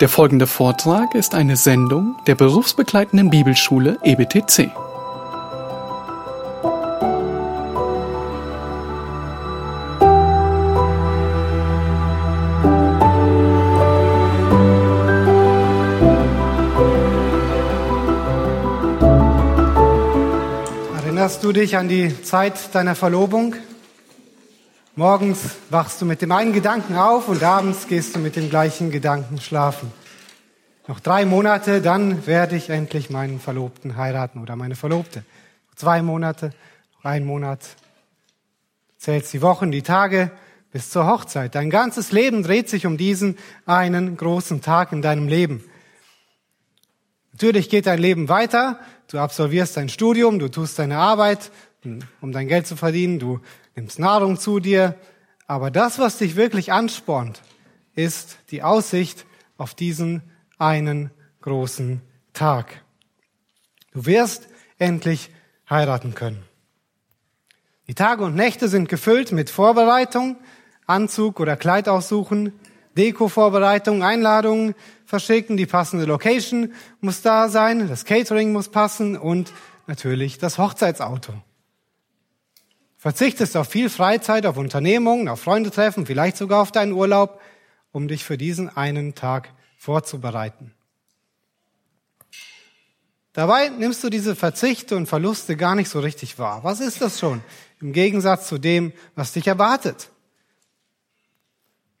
Der folgende Vortrag ist eine Sendung der berufsbegleitenden Bibelschule EBTC. Erinnerst du dich an die Zeit deiner Verlobung? Morgens wachst du mit dem einen Gedanken auf und abends gehst du mit dem gleichen Gedanken schlafen. Noch drei Monate, dann werde ich endlich meinen Verlobten heiraten oder meine Verlobte. Zwei Monate, noch ein Monat. Zählst die Wochen, die Tage bis zur Hochzeit. Dein ganzes Leben dreht sich um diesen einen großen Tag in deinem Leben. Natürlich geht dein Leben weiter. Du absolvierst dein Studium, du tust deine Arbeit, um dein Geld zu verdienen, du nimmst Nahrung zu dir. Aber das, was dich wirklich anspornt, ist die Aussicht auf diesen einen großen Tag. Du wirst endlich heiraten können. Die Tage und Nächte sind gefüllt mit Vorbereitung, Anzug oder Kleid aussuchen, Deko-Vorbereitung, Einladungen verschicken, die passende Location muss da sein, das Catering muss passen und natürlich das Hochzeitsauto. Verzichtest auf viel Freizeit, auf Unternehmungen, auf Freunde treffen, vielleicht sogar auf deinen Urlaub, um dich für diesen einen Tag vorzubereiten. Dabei nimmst du diese Verzichte und Verluste gar nicht so richtig wahr. Was ist das schon im Gegensatz zu dem, was dich erwartet?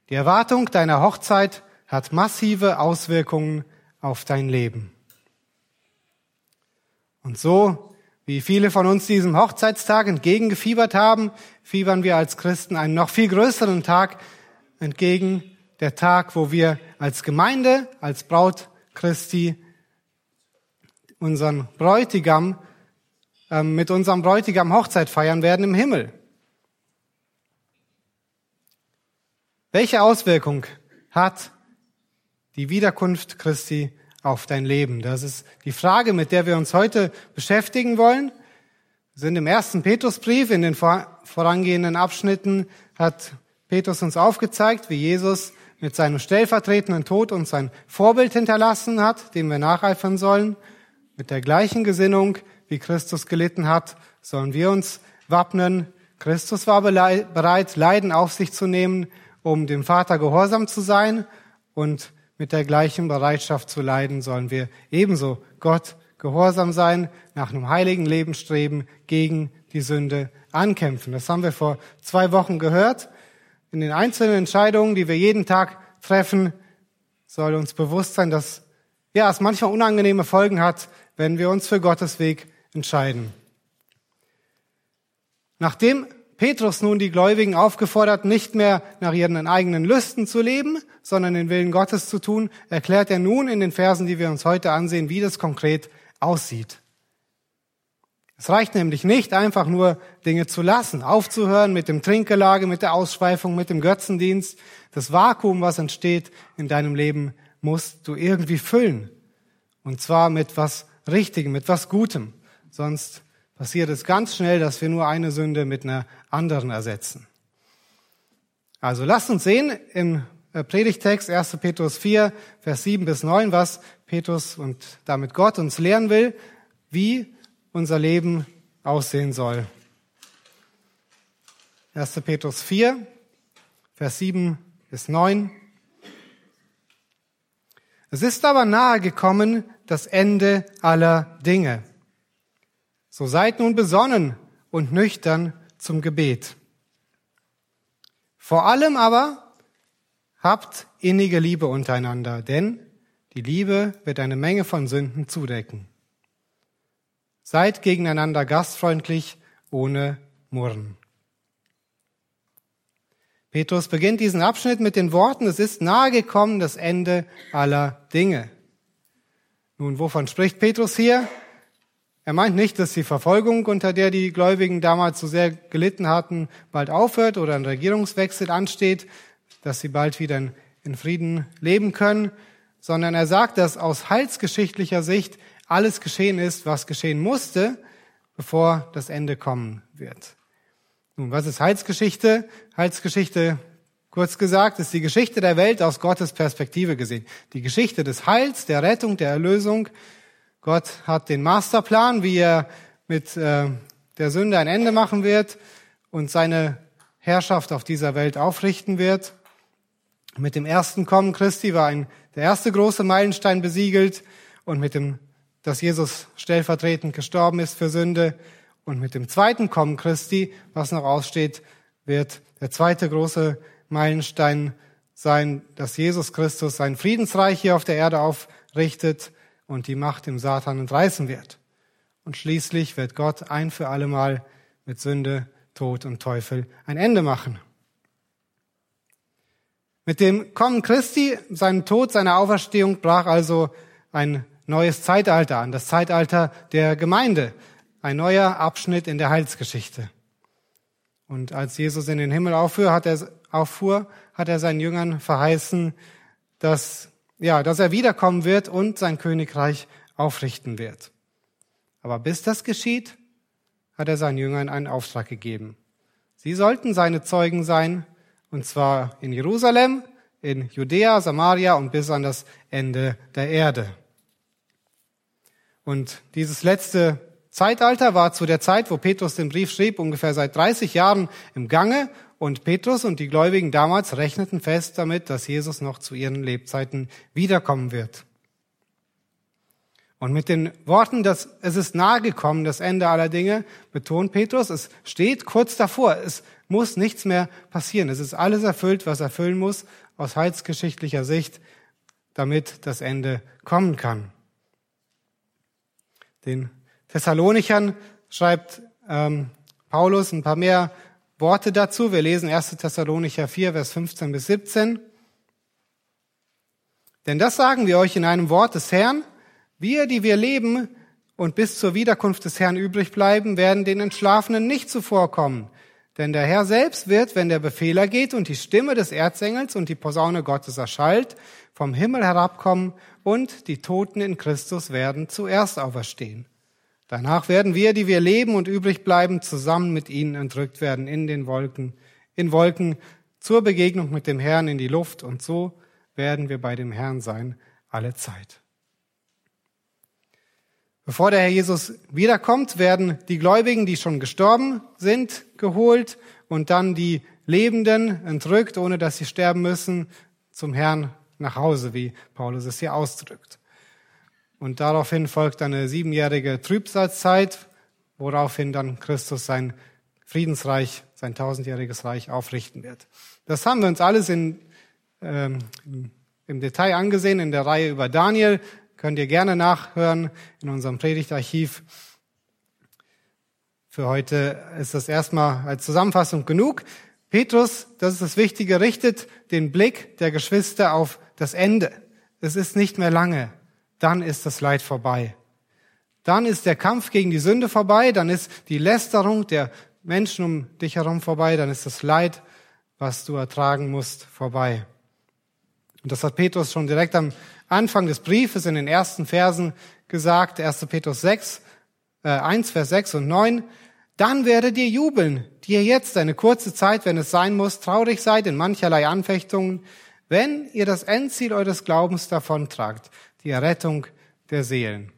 Die Erwartung deiner Hochzeit hat massive Auswirkungen auf dein Leben. Und so, wie viele von uns diesem Hochzeitstag entgegengefiebert haben, fiebern wir als Christen einen noch viel größeren Tag entgegen, der Tag, wo wir als Gemeinde, als Braut Christi unseren Bräutigam, äh, mit unserem Bräutigam Hochzeit feiern werden im Himmel. Welche Auswirkung hat die Wiederkunft Christi auf dein Leben? Das ist die Frage, mit der wir uns heute beschäftigen wollen. Wir sind im ersten Petrusbrief, in den vorangehenden Abschnitten hat Petrus uns aufgezeigt, wie Jesus mit seinem stellvertretenden Tod uns ein Vorbild hinterlassen hat, dem wir nacheifern sollen. Mit der gleichen Gesinnung, wie Christus gelitten hat, sollen wir uns wappnen. Christus war bereit, Leiden auf sich zu nehmen, um dem Vater gehorsam zu sein und mit der gleichen Bereitschaft zu leiden sollen wir ebenso Gott gehorsam sein, nach einem heiligen Leben streben, gegen die Sünde ankämpfen. Das haben wir vor zwei Wochen gehört. In den einzelnen Entscheidungen, die wir jeden Tag treffen, soll uns bewusst sein, dass ja, es manchmal unangenehme Folgen hat, wenn wir uns für Gottes Weg entscheiden. Nachdem Petrus nun die Gläubigen aufgefordert, nicht mehr nach ihren eigenen Lüsten zu leben, sondern den Willen Gottes zu tun, erklärt er nun in den Versen, die wir uns heute ansehen, wie das konkret aussieht. Es reicht nämlich nicht, einfach nur Dinge zu lassen, aufzuhören mit dem Trinkgelage, mit der Ausschweifung, mit dem Götzendienst. Das Vakuum, was entsteht in deinem Leben, musst du irgendwie füllen. Und zwar mit was Richtigem, mit was Gutem. Sonst passiert es ganz schnell, dass wir nur eine Sünde mit einer anderen ersetzen. Also lasst uns sehen im Predigtext 1. Petrus 4, Vers 7 bis 9, was Petrus und damit Gott uns lehren will, wie unser Leben aussehen soll. 1. Petrus 4, Vers 7 bis 9. Es ist aber nahe gekommen das Ende aller Dinge. So seid nun besonnen und nüchtern zum Gebet. Vor allem aber habt innige Liebe untereinander, denn die Liebe wird eine Menge von Sünden zudecken. Seid gegeneinander gastfreundlich, ohne Murren. Petrus beginnt diesen Abschnitt mit den Worten, es ist nahe gekommen das Ende aller Dinge. Nun, wovon spricht Petrus hier? Er meint nicht, dass die Verfolgung, unter der die Gläubigen damals so sehr gelitten hatten, bald aufhört oder ein Regierungswechsel ansteht, dass sie bald wieder in Frieden leben können, sondern er sagt, dass aus heilsgeschichtlicher Sicht alles geschehen ist, was geschehen musste, bevor das Ende kommen wird. Nun, was ist Heilsgeschichte? Heilsgeschichte Kurz gesagt ist die Geschichte der Welt aus Gottes Perspektive gesehen. Die Geschichte des Heils, der Rettung, der Erlösung. Gott hat den Masterplan, wie er mit äh, der Sünde ein Ende machen wird und seine Herrschaft auf dieser Welt aufrichten wird. Mit dem ersten Kommen Christi war ein, der erste große Meilenstein besiegelt und mit dem, dass Jesus stellvertretend gestorben ist für Sünde und mit dem zweiten Kommen Christi, was noch aussteht, wird der zweite große Meilenstein sein, dass Jesus Christus sein Friedensreich hier auf der Erde aufrichtet und die Macht im Satan entreißen wird. Und schließlich wird Gott ein für allemal mit Sünde, Tod und Teufel ein Ende machen. Mit dem Kommen Christi, seinem Tod, seiner Auferstehung brach also ein neues Zeitalter an, das Zeitalter der Gemeinde, ein neuer Abschnitt in der Heilsgeschichte. Und als Jesus in den Himmel auffuhr, hat er, auffuhr, hat er seinen Jüngern verheißen, dass, ja, dass er wiederkommen wird und sein Königreich aufrichten wird. Aber bis das geschieht, hat er seinen Jüngern einen Auftrag gegeben. Sie sollten seine Zeugen sein und zwar in Jerusalem, in Judäa, Samaria und bis an das Ende der Erde. Und dieses letzte Zeitalter war zu der Zeit, wo Petrus den Brief schrieb, ungefähr seit 30 Jahren im Gange. Und Petrus und die Gläubigen damals rechneten fest damit, dass Jesus noch zu ihren Lebzeiten wiederkommen wird. Und mit den Worten, dass es ist nahe gekommen, das Ende aller Dinge, betont Petrus, es steht kurz davor. Es muss nichts mehr passieren. Es ist alles erfüllt, was erfüllen muss aus heilsgeschichtlicher Sicht, damit das Ende kommen kann. Den Thessalonichern schreibt ähm, Paulus ein paar mehr Worte dazu. Wir lesen 1. Thessalonicher 4, Vers 15 bis 17. Denn das sagen wir euch in einem Wort des Herrn. Wir, die wir leben und bis zur Wiederkunft des Herrn übrig bleiben, werden den Entschlafenen nicht zuvorkommen. Denn der Herr selbst wird, wenn der Befehler geht und die Stimme des Erzengels und die Posaune Gottes erschallt, vom Himmel herabkommen und die Toten in Christus werden zuerst auferstehen. Danach werden wir, die wir leben und übrig bleiben, zusammen mit ihnen entrückt werden in den Wolken, in Wolken zur Begegnung mit dem Herrn in die Luft und so werden wir bei dem Herrn sein alle Zeit. Bevor der Herr Jesus wiederkommt, werden die Gläubigen, die schon gestorben sind, geholt und dann die Lebenden entrückt, ohne dass sie sterben müssen, zum Herrn nach Hause, wie Paulus es hier ausdrückt. Und daraufhin folgt eine siebenjährige Trübsalzeit, woraufhin dann Christus sein Friedensreich, sein tausendjähriges Reich aufrichten wird. Das haben wir uns alles in, ähm, im Detail angesehen in der Reihe über Daniel. Könnt ihr gerne nachhören in unserem Predigtarchiv. Für heute ist das erstmal als Zusammenfassung genug. Petrus, das ist das Wichtige, richtet den Blick der Geschwister auf das Ende. Es ist nicht mehr lange. Dann ist das Leid vorbei. Dann ist der Kampf gegen die Sünde vorbei. Dann ist die Lästerung der Menschen um dich herum vorbei. Dann ist das Leid, was du ertragen musst, vorbei. Und das hat Petrus schon direkt am Anfang des Briefes in den ersten Versen gesagt, 1. Petrus 6, äh, 1, Vers 6 und 9. Dann werdet ihr jubeln, die ihr jetzt eine kurze Zeit, wenn es sein muss, traurig seid in mancherlei Anfechtungen, wenn ihr das Endziel eures Glaubens davontragt, die Errettung der Seelen.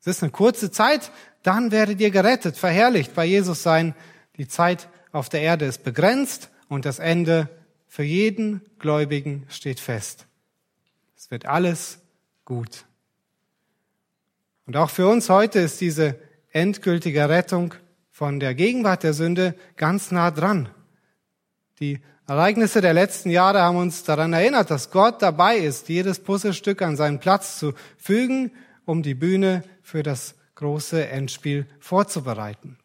Es ist eine kurze Zeit, dann werdet ihr gerettet, verherrlicht bei Jesus sein. Die Zeit auf der Erde ist begrenzt und das Ende für jeden Gläubigen steht fest. Es wird alles gut. Und auch für uns heute ist diese endgültige Rettung von der Gegenwart der Sünde ganz nah dran. Die Ereignisse der letzten Jahre haben uns daran erinnert, dass Gott dabei ist, jedes Puzzlestück an seinen Platz zu fügen, um die Bühne für das große Endspiel vorzubereiten.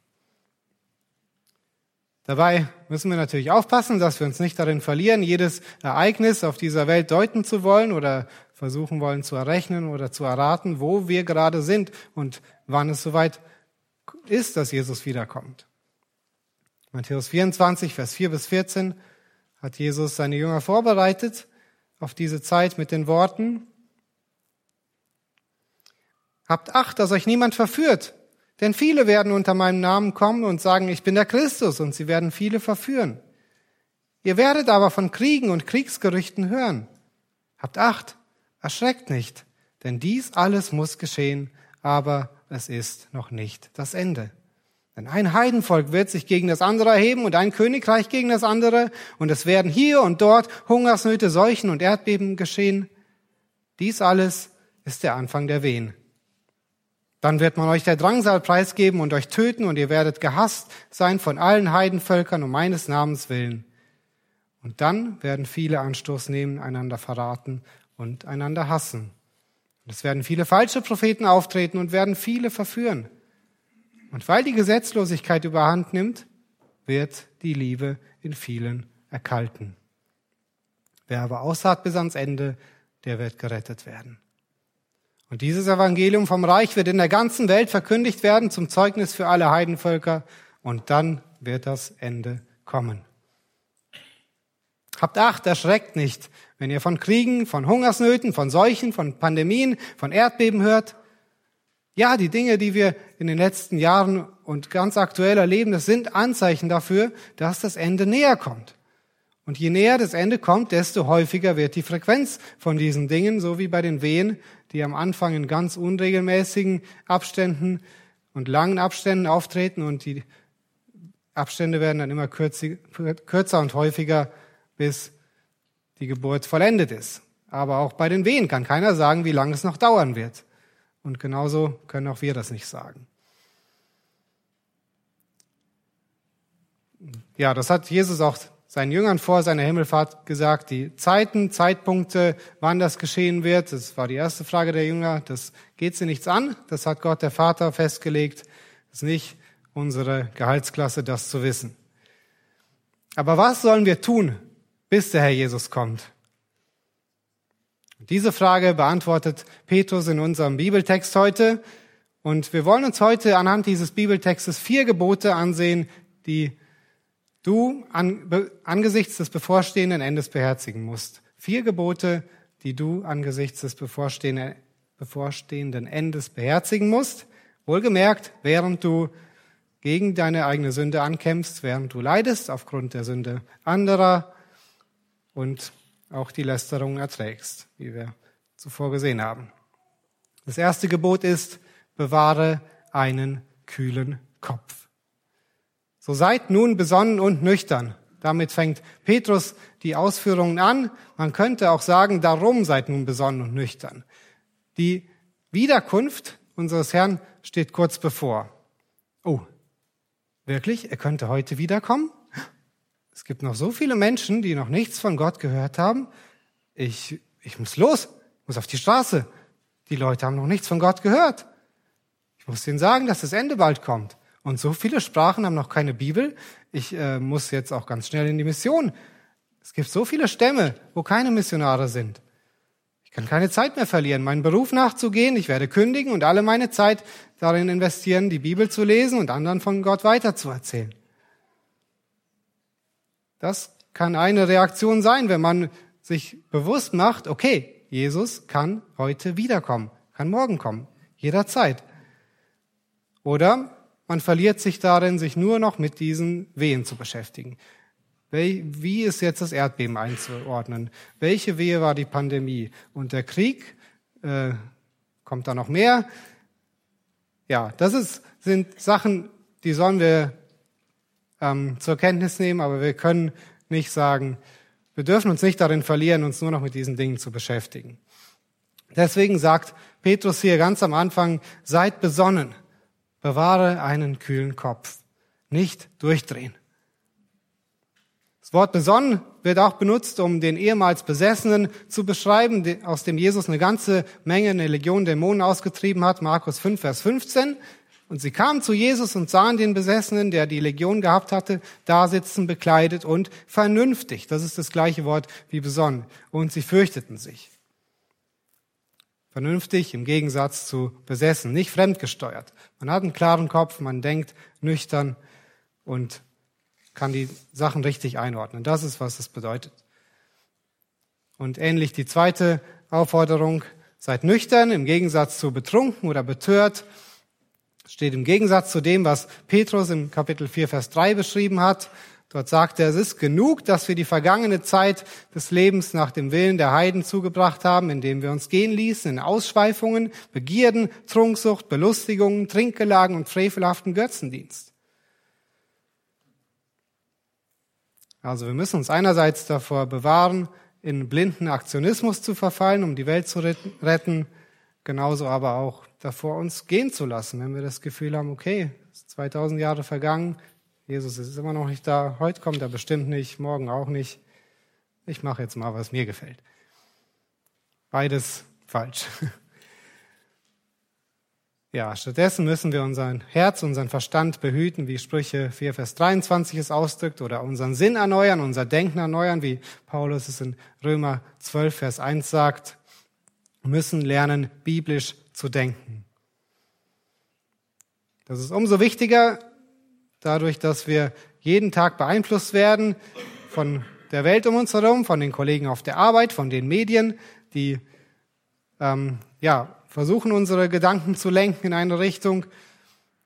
Dabei müssen wir natürlich aufpassen, dass wir uns nicht darin verlieren, jedes Ereignis auf dieser Welt deuten zu wollen oder versuchen wollen zu errechnen oder zu erraten, wo wir gerade sind und wann es soweit ist, dass Jesus wiederkommt. Matthäus 24, Vers 4 bis 14 hat Jesus seine Jünger vorbereitet auf diese Zeit mit den Worten, Habt Acht, dass euch niemand verführt, denn viele werden unter meinem Namen kommen und sagen, ich bin der Christus, und sie werden viele verführen. Ihr werdet aber von Kriegen und Kriegsgerüchten hören. Habt Acht, erschreckt nicht, denn dies alles muss geschehen, aber es ist noch nicht das Ende. Denn ein Heidenvolk wird sich gegen das andere erheben und ein Königreich gegen das andere, und es werden hier und dort Hungersnöte, Seuchen und Erdbeben geschehen. Dies alles ist der Anfang der Wehen. Dann wird man euch der Drangsal preisgeben und euch töten, und ihr werdet gehasst sein von allen Heidenvölkern um meines Namens willen. Und dann werden viele Anstoß nehmen, einander verraten und einander hassen. Und es werden viele falsche Propheten auftreten und werden viele verführen. Und weil die Gesetzlosigkeit überhand nimmt, wird die Liebe in vielen erkalten. Wer aber ausharrt bis ans Ende, der wird gerettet werden. Und dieses Evangelium vom Reich wird in der ganzen Welt verkündigt werden zum Zeugnis für alle Heidenvölker und dann wird das Ende kommen. Habt Acht, erschreckt nicht, wenn ihr von Kriegen, von Hungersnöten, von Seuchen, von Pandemien, von Erdbeben hört. Ja, die Dinge, die wir in den letzten Jahren und ganz aktuell erleben, das sind Anzeichen dafür, dass das Ende näher kommt. Und je näher das Ende kommt, desto häufiger wird die Frequenz von diesen Dingen, so wie bei den Wehen, die am Anfang in ganz unregelmäßigen Abständen und langen Abständen auftreten und die Abstände werden dann immer kürzer und häufiger, bis die Geburt vollendet ist. Aber auch bei den Wehen kann keiner sagen, wie lange es noch dauern wird. Und genauso können auch wir das nicht sagen. Ja, das hat Jesus auch seinen Jüngern vor seiner Himmelfahrt gesagt, die Zeiten, Zeitpunkte, wann das geschehen wird. Das war die erste Frage der Jünger. Das geht sie nichts an. Das hat Gott der Vater festgelegt. Das ist nicht unsere Gehaltsklasse, das zu wissen. Aber was sollen wir tun, bis der Herr Jesus kommt? Diese Frage beantwortet Petrus in unserem Bibeltext heute. Und wir wollen uns heute anhand dieses Bibeltextes vier Gebote ansehen, die du an, angesichts des bevorstehenden Endes beherzigen musst. Vier Gebote, die du angesichts des bevorstehenden, bevorstehenden Endes beherzigen musst. Wohlgemerkt, während du gegen deine eigene Sünde ankämpfst, während du leidest aufgrund der Sünde anderer und auch die Lästerung erträgst, wie wir zuvor gesehen haben. Das erste Gebot ist, bewahre einen kühlen Kopf. So seid nun besonnen und nüchtern. Damit fängt Petrus die Ausführungen an. Man könnte auch sagen, darum seid nun besonnen und nüchtern. Die Wiederkunft unseres Herrn steht kurz bevor. Oh, wirklich? Er könnte heute wiederkommen? Es gibt noch so viele Menschen, die noch nichts von Gott gehört haben. Ich, ich muss los, muss auf die Straße. Die Leute haben noch nichts von Gott gehört. Ich muss ihnen sagen, dass das Ende bald kommt. Und so viele Sprachen haben noch keine Bibel. Ich äh, muss jetzt auch ganz schnell in die Mission. Es gibt so viele Stämme, wo keine Missionare sind. Ich kann keine Zeit mehr verlieren, meinen Beruf nachzugehen. Ich werde kündigen und alle meine Zeit darin investieren, die Bibel zu lesen und anderen von Gott weiterzuerzählen. Das kann eine Reaktion sein, wenn man sich bewusst macht, okay, Jesus kann heute wiederkommen, kann morgen kommen, jederzeit. Oder man verliert sich darin, sich nur noch mit diesen Wehen zu beschäftigen. Wie ist jetzt das Erdbeben einzuordnen? Welche Wehe war die Pandemie? Und der Krieg, äh, kommt da noch mehr? Ja, das ist, sind Sachen, die sollen wir ähm, zur Kenntnis nehmen, aber wir können nicht sagen, wir dürfen uns nicht darin verlieren, uns nur noch mit diesen Dingen zu beschäftigen. Deswegen sagt Petrus hier ganz am Anfang, seid besonnen, bewahre einen kühlen Kopf, nicht durchdrehen. Das Wort besonnen wird auch benutzt, um den ehemals Besessenen zu beschreiben, aus dem Jesus eine ganze Menge, eine Legion Dämonen ausgetrieben hat. Markus 5, Vers 15. Und sie kamen zu Jesus und sahen den Besessenen, der die Legion gehabt hatte, da sitzen, bekleidet und vernünftig. Das ist das gleiche Wort wie besonnen. Und sie fürchteten sich. Vernünftig im Gegensatz zu besessen, nicht fremdgesteuert. Man hat einen klaren Kopf, man denkt nüchtern und kann die Sachen richtig einordnen. Das ist, was es bedeutet. Und ähnlich die zweite Aufforderung, seid nüchtern im Gegensatz zu betrunken oder betört steht im Gegensatz zu dem, was Petrus im Kapitel 4, Vers 3 beschrieben hat. Dort sagt er, es ist genug, dass wir die vergangene Zeit des Lebens nach dem Willen der Heiden zugebracht haben, indem wir uns gehen ließen in Ausschweifungen, Begierden, Trunksucht, Belustigungen, Trinkgelagen und frevelhaften Götzendienst. Also wir müssen uns einerseits davor bewahren, in blinden Aktionismus zu verfallen, um die Welt zu retten, genauso aber auch davor, uns gehen zu lassen, wenn wir das Gefühl haben, okay, 2000 Jahre vergangen, Jesus ist immer noch nicht da, heute kommt er bestimmt nicht, morgen auch nicht. Ich mache jetzt mal, was mir gefällt. Beides falsch. Ja, stattdessen müssen wir unser Herz, unseren Verstand behüten, wie Sprüche 4, Vers 23 es ausdrückt, oder unseren Sinn erneuern, unser Denken erneuern, wie Paulus es in Römer 12, Vers 1 sagt, müssen lernen, biblisch zu denken. Das ist umso wichtiger, dadurch, dass wir jeden Tag beeinflusst werden von der Welt um uns herum, von den Kollegen auf der Arbeit, von den Medien, die ähm, ja versuchen, unsere Gedanken zu lenken in eine Richtung.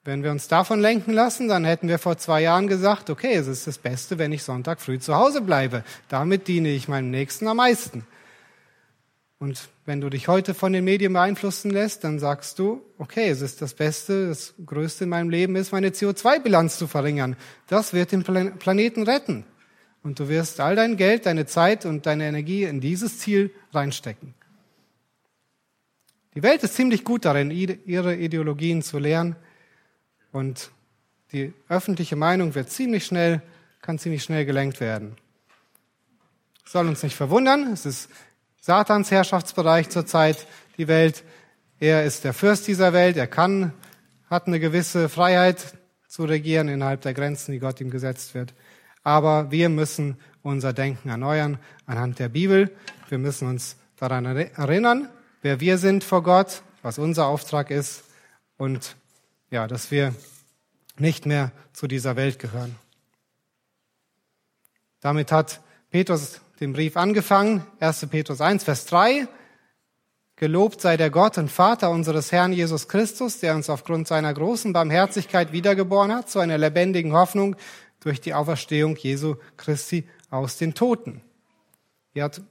Wenn wir uns davon lenken lassen, dann hätten wir vor zwei Jahren gesagt, okay, es ist das Beste, wenn ich Sonntag früh zu Hause bleibe. Damit diene ich meinem Nächsten am meisten. Und wenn du dich heute von den Medien beeinflussen lässt, dann sagst du, okay, es ist das Beste, das Größte in meinem Leben ist, meine CO2-Bilanz zu verringern. Das wird den Planeten retten. Und du wirst all dein Geld, deine Zeit und deine Energie in dieses Ziel reinstecken. Die Welt ist ziemlich gut darin, ihre Ideologien zu lehren. Und die öffentliche Meinung wird ziemlich schnell, kann ziemlich schnell gelenkt werden. soll uns nicht verwundern. Es ist Satans Herrschaftsbereich zurzeit, die Welt. Er ist der Fürst dieser Welt. Er kann, hat eine gewisse Freiheit zu regieren innerhalb der Grenzen, die Gott ihm gesetzt wird. Aber wir müssen unser Denken erneuern anhand der Bibel. Wir müssen uns daran erinnern, wer wir sind vor Gott, was unser Auftrag ist und ja, dass wir nicht mehr zu dieser Welt gehören. Damit hat Petrus den Brief angefangen, 1. Petrus 1, Vers 3. Gelobt sei der Gott und Vater unseres Herrn Jesus Christus, der uns aufgrund seiner großen Barmherzigkeit wiedergeboren hat zu einer lebendigen Hoffnung durch die Auferstehung Jesu Christi aus den Toten. Hier hat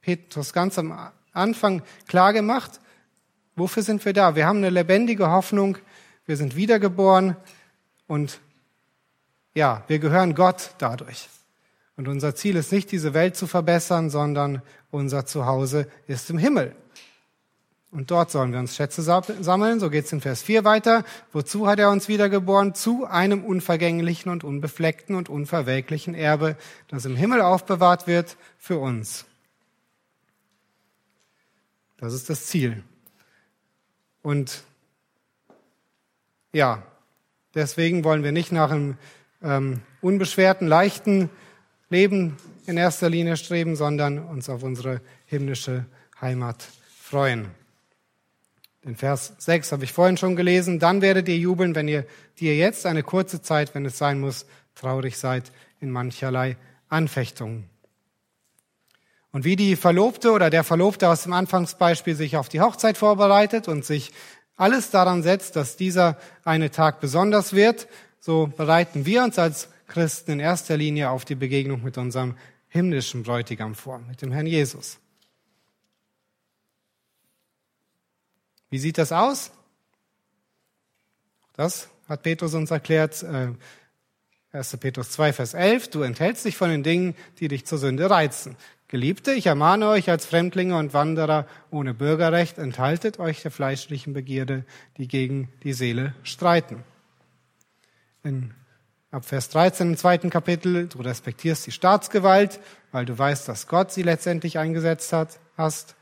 Petrus ganz am Anfang klar gemacht, wofür sind wir da? Wir haben eine lebendige Hoffnung, wir sind wiedergeboren und ja, wir gehören Gott dadurch. Und unser Ziel ist nicht, diese Welt zu verbessern, sondern unser Zuhause ist im Himmel. Und dort sollen wir uns Schätze sammeln. So geht es in Vers 4 weiter. Wozu hat er uns wiedergeboren? Zu einem unvergänglichen und unbefleckten und unverwelklichen Erbe, das im Himmel aufbewahrt wird für uns. Das ist das Ziel. Und ja, deswegen wollen wir nicht nach einem ähm, unbeschwerten, leichten Leben in erster Linie streben, sondern uns auf unsere himmlische Heimat freuen. Den Vers 6 habe ich vorhin schon gelesen. Dann werdet ihr jubeln, wenn ihr, die ihr jetzt eine kurze Zeit, wenn es sein muss, traurig seid in mancherlei Anfechtungen. Und wie die Verlobte oder der Verlobte aus dem Anfangsbeispiel sich auf die Hochzeit vorbereitet und sich alles daran setzt, dass dieser eine Tag besonders wird, so bereiten wir uns als Christen in erster Linie auf die Begegnung mit unserem himmlischen Bräutigam vor, mit dem Herrn Jesus. Wie sieht das aus? Das hat Petrus uns erklärt, 1. Äh, Petrus 2, Vers 11, du enthältst dich von den Dingen, die dich zur Sünde reizen. Geliebte, ich ermahne euch als Fremdlinge und Wanderer ohne Bürgerrecht, enthaltet euch der fleischlichen Begierde, die gegen die Seele streiten. In Ab Vers 13 im zweiten Kapitel, du respektierst die Staatsgewalt, weil du weißt, dass Gott sie letztendlich eingesetzt hat, hast.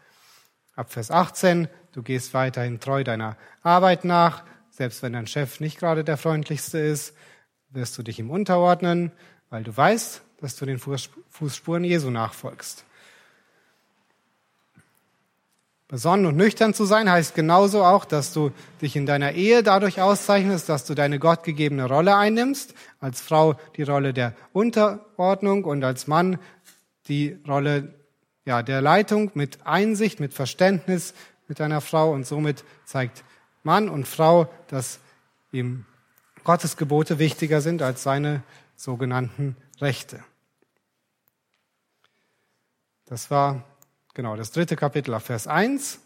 Ab Vers 18, du gehst weiterhin treu deiner Arbeit nach, selbst wenn dein Chef nicht gerade der freundlichste ist, wirst du dich ihm unterordnen, weil du weißt, dass du den Fußspuren Jesu nachfolgst. Besonnen und nüchtern zu sein heißt genauso auch, dass du dich in deiner Ehe dadurch auszeichnest, dass du deine gottgegebene Rolle einnimmst, als Frau die Rolle der Unterordnung und als Mann die Rolle ja, der Leitung mit Einsicht, mit Verständnis mit deiner Frau und somit zeigt Mann und Frau, dass ihm Gottes Gebote wichtiger sind als seine sogenannten Rechte. Das war genau das dritte Kapitel auf Vers 1.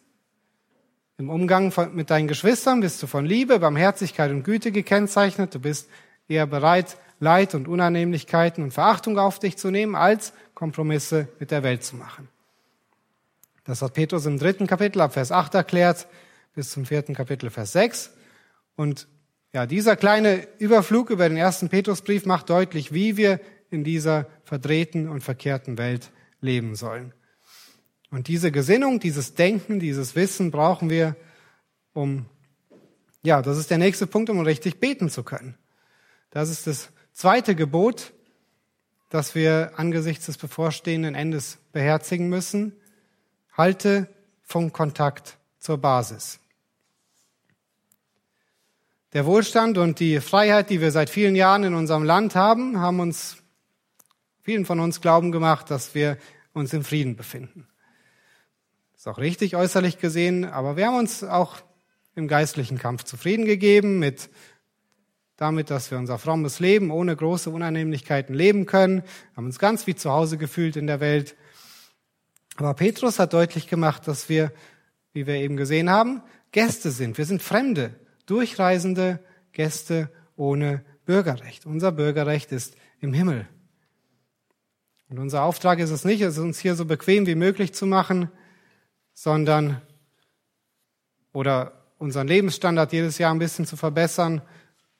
Im Umgang von, mit deinen Geschwistern bist du von Liebe, Barmherzigkeit und Güte gekennzeichnet. Du bist eher bereit, Leid und Unannehmlichkeiten und Verachtung auf dich zu nehmen, als Kompromisse mit der Welt zu machen. Das hat Petrus im dritten Kapitel ab Vers 8 erklärt, bis zum vierten Kapitel Vers 6. Und ja, dieser kleine Überflug über den ersten Petrusbrief macht deutlich, wie wir in dieser verdrehten und verkehrten Welt leben sollen. Und diese Gesinnung, dieses Denken, dieses Wissen brauchen wir, um, ja, das ist der nächste Punkt, um richtig beten zu können. Das ist das zweite Gebot, das wir angesichts des bevorstehenden Endes beherzigen müssen. Halte Funkkontakt zur Basis. Der Wohlstand und die Freiheit, die wir seit vielen Jahren in unserem Land haben, haben uns, vielen von uns glauben gemacht, dass wir uns im Frieden befinden. Ist auch richtig äußerlich gesehen, aber wir haben uns auch im geistlichen Kampf zufrieden gegeben mit damit, dass wir unser frommes Leben ohne große Unannehmlichkeiten leben können, haben uns ganz wie zu Hause gefühlt in der Welt. Aber Petrus hat deutlich gemacht, dass wir, wie wir eben gesehen haben, Gäste sind. Wir sind Fremde durchreisende Gäste ohne Bürgerrecht. Unser Bürgerrecht ist im Himmel. Und unser Auftrag ist es nicht, es uns hier so bequem wie möglich zu machen, sondern oder unseren Lebensstandard jedes Jahr ein bisschen zu verbessern,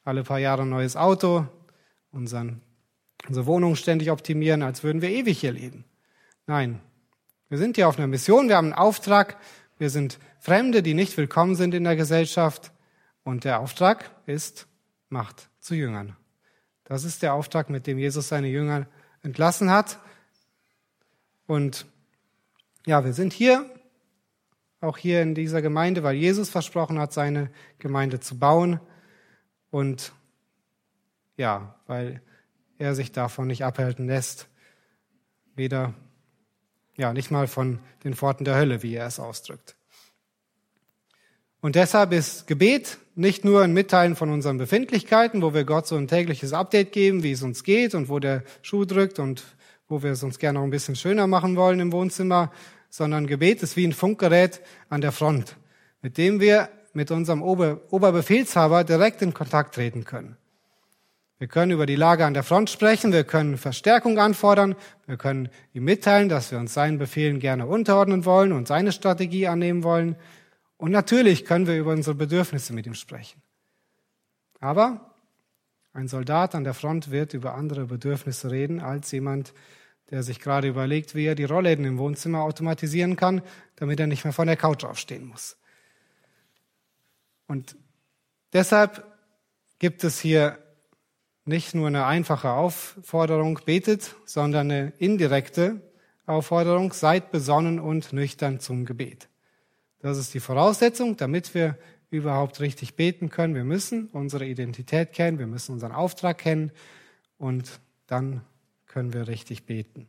alle paar Jahre ein neues Auto, unseren, unsere Wohnung ständig optimieren, als würden wir ewig hier leben. Nein, wir sind hier auf einer Mission, wir haben einen Auftrag, wir sind Fremde, die nicht willkommen sind in der Gesellschaft und der Auftrag ist, macht zu Jüngern. Das ist der Auftrag, mit dem Jesus seine Jünger entlassen hat. Und ja, wir sind hier, auch hier in dieser Gemeinde, weil Jesus versprochen hat, seine Gemeinde zu bauen. Und ja, weil er sich davon nicht abhalten lässt. Weder, ja, nicht mal von den Pforten der Hölle, wie er es ausdrückt. Und deshalb ist Gebet nicht nur ein Mitteilen von unseren Befindlichkeiten, wo wir Gott so ein tägliches Update geben, wie es uns geht und wo der Schuh drückt und wo wir es uns gerne noch ein bisschen schöner machen wollen im Wohnzimmer, sondern Gebet ist wie ein Funkgerät an der Front, mit dem wir mit unserem Ober Oberbefehlshaber direkt in Kontakt treten können. Wir können über die Lage an der Front sprechen, wir können Verstärkung anfordern, wir können ihm mitteilen, dass wir uns seinen Befehlen gerne unterordnen wollen und seine Strategie annehmen wollen. Und natürlich können wir über unsere Bedürfnisse mit ihm sprechen. Aber ein Soldat an der Front wird über andere Bedürfnisse reden als jemand, der sich gerade überlegt, wie er die Rollläden im Wohnzimmer automatisieren kann, damit er nicht mehr von der Couch aufstehen muss. Und deshalb gibt es hier nicht nur eine einfache Aufforderung, betet, sondern eine indirekte Aufforderung, seid besonnen und nüchtern zum Gebet. Das ist die Voraussetzung, damit wir überhaupt richtig beten können. Wir müssen unsere Identität kennen, wir müssen unseren Auftrag kennen und dann können wir richtig beten.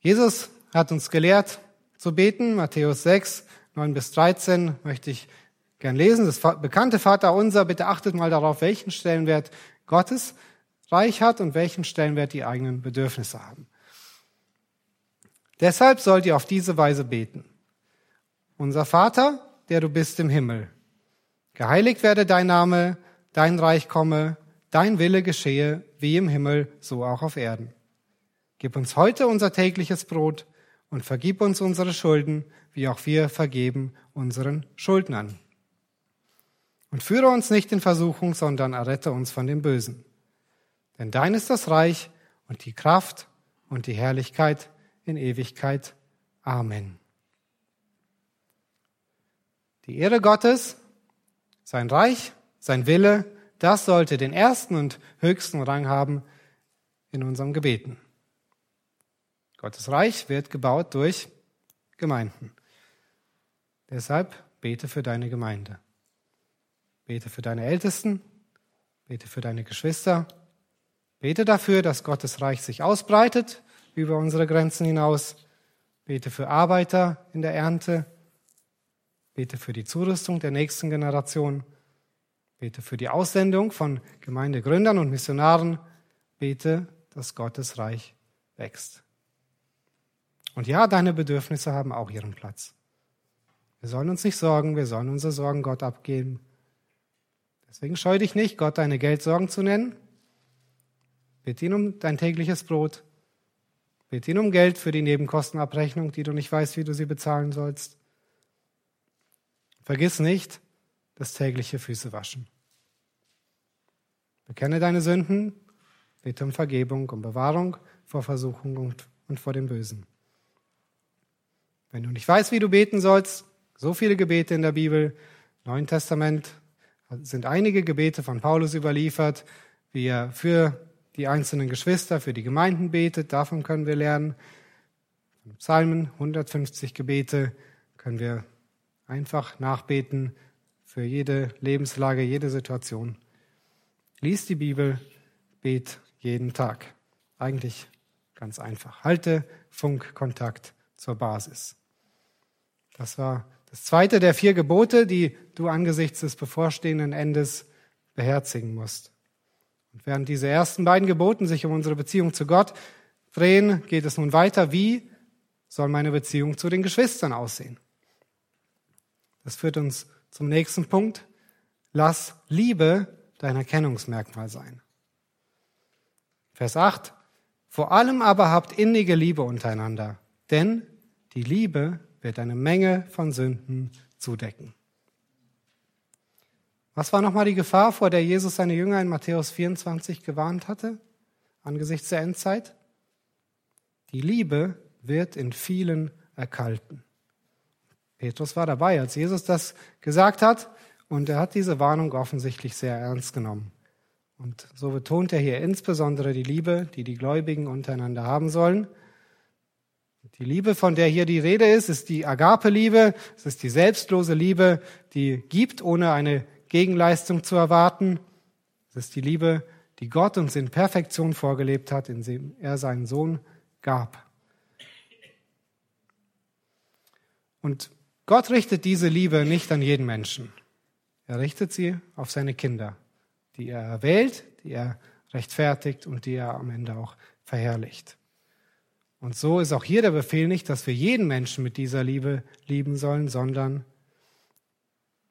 Jesus hat uns gelehrt zu beten. Matthäus 6, 9 bis 13 möchte ich gern lesen. Das bekannte Vater unser, bitte achtet mal darauf, welchen Stellenwert Gottes Reich hat und welchen Stellenwert die eigenen Bedürfnisse haben. Deshalb sollt ihr auf diese Weise beten. Unser Vater, der du bist im Himmel, geheiligt werde dein Name, dein Reich komme, dein Wille geschehe, wie im Himmel, so auch auf Erden. Gib uns heute unser tägliches Brot und vergib uns unsere Schulden, wie auch wir vergeben unseren Schuldnern. Und führe uns nicht in Versuchung, sondern errette uns von dem Bösen. Denn dein ist das Reich und die Kraft und die Herrlichkeit in Ewigkeit. Amen. Die Ehre Gottes, sein Reich, sein Wille, das sollte den ersten und höchsten Rang haben in unserem Gebeten. Gottes Reich wird gebaut durch Gemeinden. Deshalb bete für deine Gemeinde. Bete für deine Ältesten, bete für deine Geschwister, bete dafür, dass Gottes Reich sich ausbreitet über unsere Grenzen hinaus. Bete für Arbeiter in der Ernte. Bete für die Zurüstung der nächsten Generation. Bete für die Aussendung von Gemeindegründern und Missionaren. Bete, dass Gottes Reich wächst. Und ja, deine Bedürfnisse haben auch ihren Platz. Wir sollen uns nicht sorgen, wir sollen unsere Sorgen Gott abgeben. Deswegen scheu dich nicht, Gott deine Geldsorgen zu nennen. Bitte ihn um dein tägliches Brot. Bitte ihn um Geld für die Nebenkostenabrechnung, die du nicht weißt, wie du sie bezahlen sollst. Vergiss nicht das tägliche Füßewaschen. Bekenne deine Sünden, bitte um Vergebung, um Bewahrung vor Versuchung und, und vor dem Bösen. Wenn du nicht weißt, wie du beten sollst, so viele Gebete in der Bibel, im Neuen Testament sind einige Gebete von Paulus überliefert, wie er für die einzelnen Geschwister, für die Gemeinden betet. Davon können wir lernen. Psalmen, 150 Gebete können wir einfach nachbeten für jede Lebenslage, jede Situation. Lies die Bibel, bet jeden Tag. Eigentlich ganz einfach. Halte Funkkontakt zur Basis. Das war das zweite der vier Gebote, die du angesichts des bevorstehenden Endes beherzigen musst. Und während diese ersten beiden Geboten sich um unsere Beziehung zu Gott drehen, geht es nun weiter. Wie soll meine Beziehung zu den Geschwistern aussehen? Das führt uns zum nächsten Punkt. Lass Liebe dein Erkennungsmerkmal sein. Vers 8. Vor allem aber habt innige Liebe untereinander, denn die Liebe wird eine Menge von Sünden zudecken. Was war nochmal die Gefahr, vor der Jesus seine Jünger in Matthäus 24 gewarnt hatte, angesichts der Endzeit? Die Liebe wird in vielen erkalten. Petrus war dabei, als Jesus das gesagt hat, und er hat diese Warnung offensichtlich sehr ernst genommen. Und so betont er hier insbesondere die Liebe, die die Gläubigen untereinander haben sollen. Die Liebe, von der hier die Rede ist, ist die Agape-Liebe, es ist die selbstlose Liebe, die gibt, ohne eine Gegenleistung zu erwarten. Es ist die Liebe, die Gott uns in Perfektion vorgelebt hat, indem er seinen Sohn gab. Und Gott richtet diese Liebe nicht an jeden Menschen. Er richtet sie auf seine Kinder, die er erwählt, die er rechtfertigt und die er am Ende auch verherrlicht. Und so ist auch hier der Befehl nicht, dass wir jeden Menschen mit dieser Liebe lieben sollen, sondern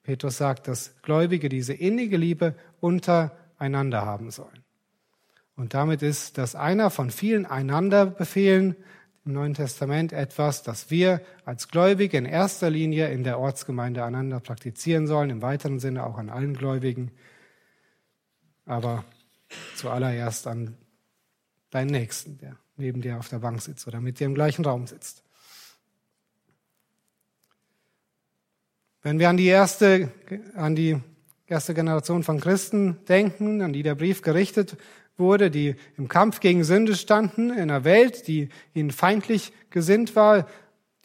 Petrus sagt, dass Gläubige diese innige Liebe untereinander haben sollen. Und damit ist das einer von vielen Einanderbefehlen im Neuen Testament etwas, das wir als Gläubige in erster Linie in der Ortsgemeinde einander praktizieren sollen, im weiteren Sinne auch an allen Gläubigen, aber zuallererst an deinen Nächsten, der neben dir auf der Bank sitzt oder mit dir im gleichen Raum sitzt. Wenn wir an die erste, an die erste Generation von Christen denken, an die der Brief gerichtet wurde, die im Kampf gegen Sünde standen, in einer Welt, die ihnen feindlich gesinnt war,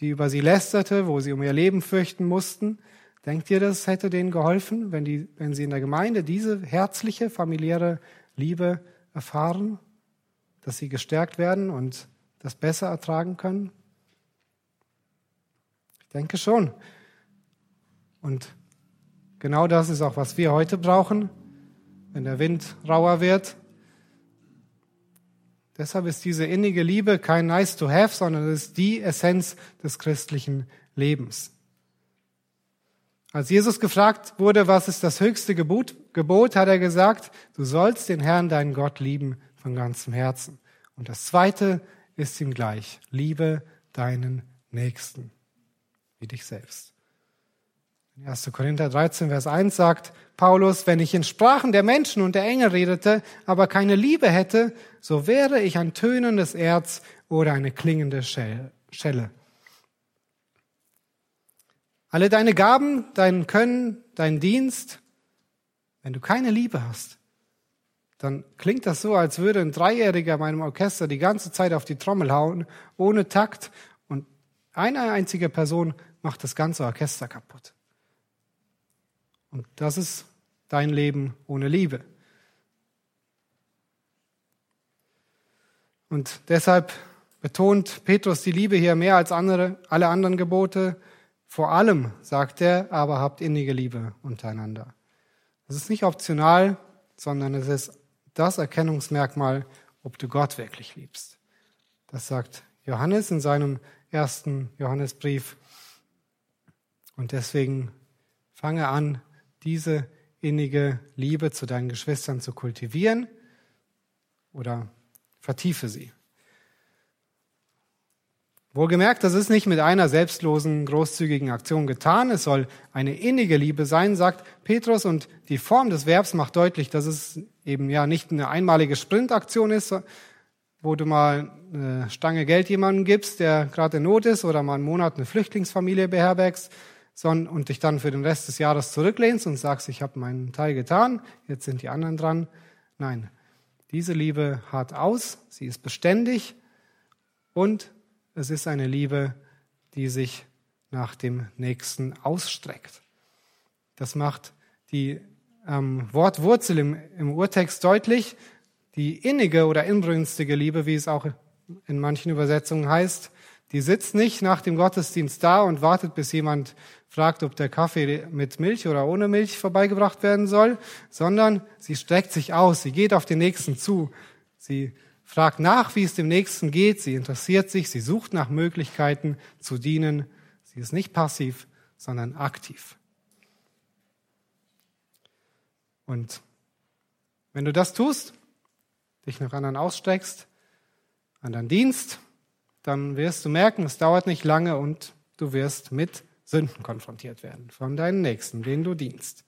die über sie lästerte, wo sie um ihr Leben fürchten mussten, denkt ihr, das hätte denen geholfen, wenn, die, wenn sie in der Gemeinde diese herzliche, familiäre Liebe erfahren, dass sie gestärkt werden und das besser ertragen können? Ich denke schon. Und genau das ist auch, was wir heute brauchen, wenn der Wind rauer wird. Deshalb ist diese innige Liebe kein nice to have, sondern es ist die Essenz des christlichen Lebens. Als Jesus gefragt wurde, was ist das höchste Gebot, Gebot, hat er gesagt, du sollst den Herrn, deinen Gott, lieben von ganzem Herzen. Und das zweite ist ihm gleich, liebe deinen Nächsten wie dich selbst. 1. Korinther 13, Vers 1 sagt Paulus, wenn ich in Sprachen der Menschen und der Engel redete, aber keine Liebe hätte, so wäre ich ein tönendes Erz oder eine klingende Schelle. Alle deine Gaben, dein Können, dein Dienst, wenn du keine Liebe hast, dann klingt das so, als würde ein Dreijähriger meinem Orchester die ganze Zeit auf die Trommel hauen, ohne Takt, und eine einzige Person macht das ganze Orchester kaputt. Und das ist dein Leben ohne Liebe. Und deshalb betont Petrus die Liebe hier mehr als andere, alle anderen Gebote. Vor allem, sagt er, aber habt innige Liebe untereinander. Es ist nicht optional, sondern es ist das Erkennungsmerkmal, ob du Gott wirklich liebst. Das sagt Johannes in seinem ersten Johannesbrief. Und deswegen fange an, diese innige Liebe zu deinen Geschwistern zu kultivieren oder vertiefe sie. Wohlgemerkt, das ist nicht mit einer selbstlosen, großzügigen Aktion getan. Es soll eine innige Liebe sein, sagt Petrus. Und die Form des Verbs macht deutlich, dass es eben ja nicht eine einmalige Sprintaktion ist, wo du mal eine Stange Geld jemandem gibst, der gerade in Not ist, oder mal einen Monat eine Flüchtlingsfamilie beherbergst, sondern, und dich dann für den Rest des Jahres zurücklehnst und sagst, ich habe meinen Teil getan, jetzt sind die anderen dran. Nein, diese Liebe hart aus, sie ist beständig und es ist eine Liebe, die sich nach dem Nächsten ausstreckt. Das macht die ähm, Wortwurzel im, im Urtext deutlich. Die innige oder inbrünstige Liebe, wie es auch in manchen Übersetzungen heißt, die sitzt nicht nach dem Gottesdienst da und wartet, bis jemand fragt, ob der Kaffee mit Milch oder ohne Milch vorbeigebracht werden soll, sondern sie streckt sich aus, sie geht auf den Nächsten zu, sie fragt nach, wie es dem Nächsten geht, sie interessiert sich, sie sucht nach Möglichkeiten zu dienen. Sie ist nicht passiv, sondern aktiv. Und wenn du das tust, dich nach anderen ausstreckst, anderen Dienst, dann wirst du merken, es dauert nicht lange und du wirst mit Sünden konfrontiert werden von deinen Nächsten, denen du dienst.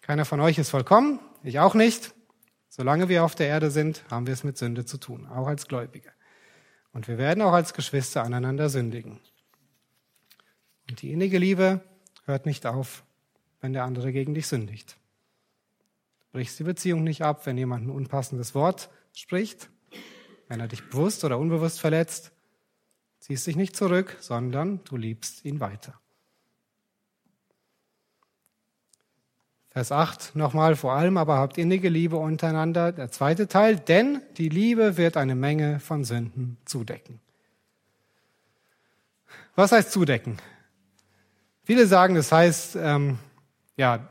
Keiner von euch ist vollkommen, ich auch nicht. Solange wir auf der Erde sind, haben wir es mit Sünde zu tun, auch als Gläubige. Und wir werden auch als Geschwister aneinander sündigen. Und die innige Liebe hört nicht auf, wenn der andere gegen dich sündigt. Du brichst die Beziehung nicht ab, wenn jemand ein unpassendes Wort spricht, wenn er dich bewusst oder unbewusst verletzt. Ziehst dich nicht zurück, sondern du liebst ihn weiter. Vers 8 nochmal, vor allem aber habt innige Liebe untereinander. Der zweite Teil, denn die Liebe wird eine Menge von Sünden zudecken. Was heißt zudecken? Viele sagen, das heißt, ähm, ja,